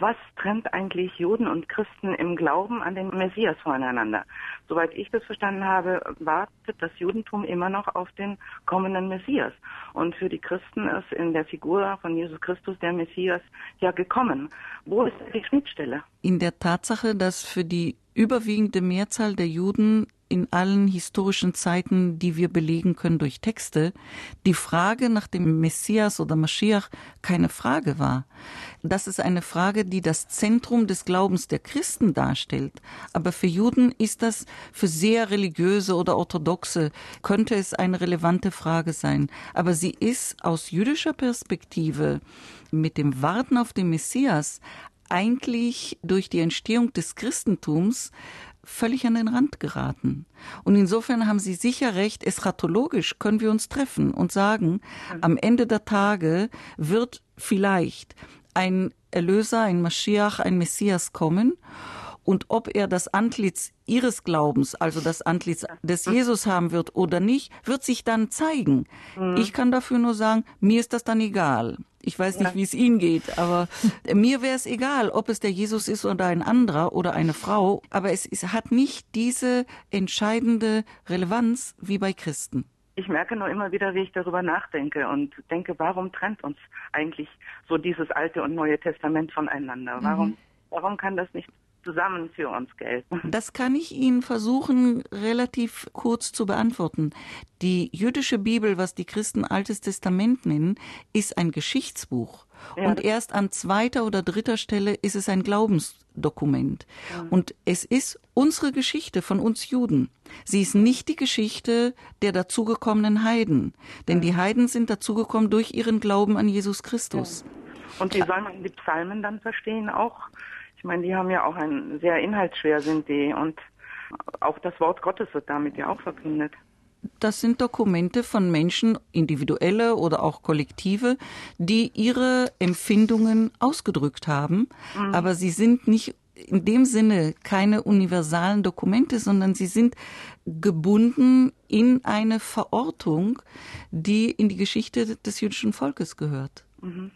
was trennt eigentlich Juden und Christen im Glauben an den Messias voneinander? Soweit ich das verstanden habe, wartet das Judentum immer noch auf den kommenden Messias. Und für die Christen ist in der Figur von Jesus Christus der Messias ja gekommen. Wo ist die Schnittstelle? In der Tatsache, dass für die überwiegende Mehrzahl der Juden in allen historischen Zeiten, die wir belegen können durch Texte, die Frage nach dem Messias oder Maschiach keine Frage war. Das ist eine Frage, die das Zentrum des Glaubens der Christen darstellt. Aber für Juden ist das für sehr religiöse oder orthodoxe, könnte es eine relevante Frage sein. Aber sie ist aus jüdischer Perspektive mit dem Warten auf den Messias eigentlich durch die Entstehung des Christentums völlig an den Rand geraten. Und insofern haben Sie sicher recht, eschatologisch können wir uns treffen und sagen, am Ende der Tage wird vielleicht ein Erlöser, ein Maschiach, ein Messias kommen und ob er das Antlitz ihres Glaubens, also das Antlitz des Jesus haben wird oder nicht, wird sich dann zeigen. Mhm. Ich kann dafür nur sagen, mir ist das dann egal. Ich weiß nicht, ja. wie es Ihnen geht, aber mir wäre es egal, ob es der Jesus ist oder ein anderer oder eine Frau, aber es, es hat nicht diese entscheidende Relevanz wie bei Christen. Ich merke nur immer wieder, wie ich darüber nachdenke und denke, warum trennt uns eigentlich so dieses Alte und Neue Testament voneinander? Warum, mhm. warum kann das nicht zusammen für uns gelten. Das kann ich Ihnen versuchen, relativ kurz zu beantworten. Die jüdische Bibel, was die Christen Altes Testament nennen, ist ein Geschichtsbuch. Ja. Und erst an zweiter oder dritter Stelle ist es ein Glaubensdokument. Ja. Und es ist unsere Geschichte von uns Juden. Sie ist nicht die Geschichte der dazugekommenen Heiden. Denn ja. die Heiden sind dazugekommen durch ihren Glauben an Jesus Christus. Und wie soll man die Psalmen dann verstehen auch? Ich meine, die haben ja auch ein sehr inhaltsschwer sind die und auch das Wort Gottes wird damit ja auch verkündet. Das sind Dokumente von Menschen, individuelle oder auch kollektive, die ihre Empfindungen ausgedrückt haben, mhm. aber sie sind nicht in dem Sinne keine universalen Dokumente, sondern sie sind gebunden in eine Verortung, die in die Geschichte des jüdischen Volkes gehört. Mhm.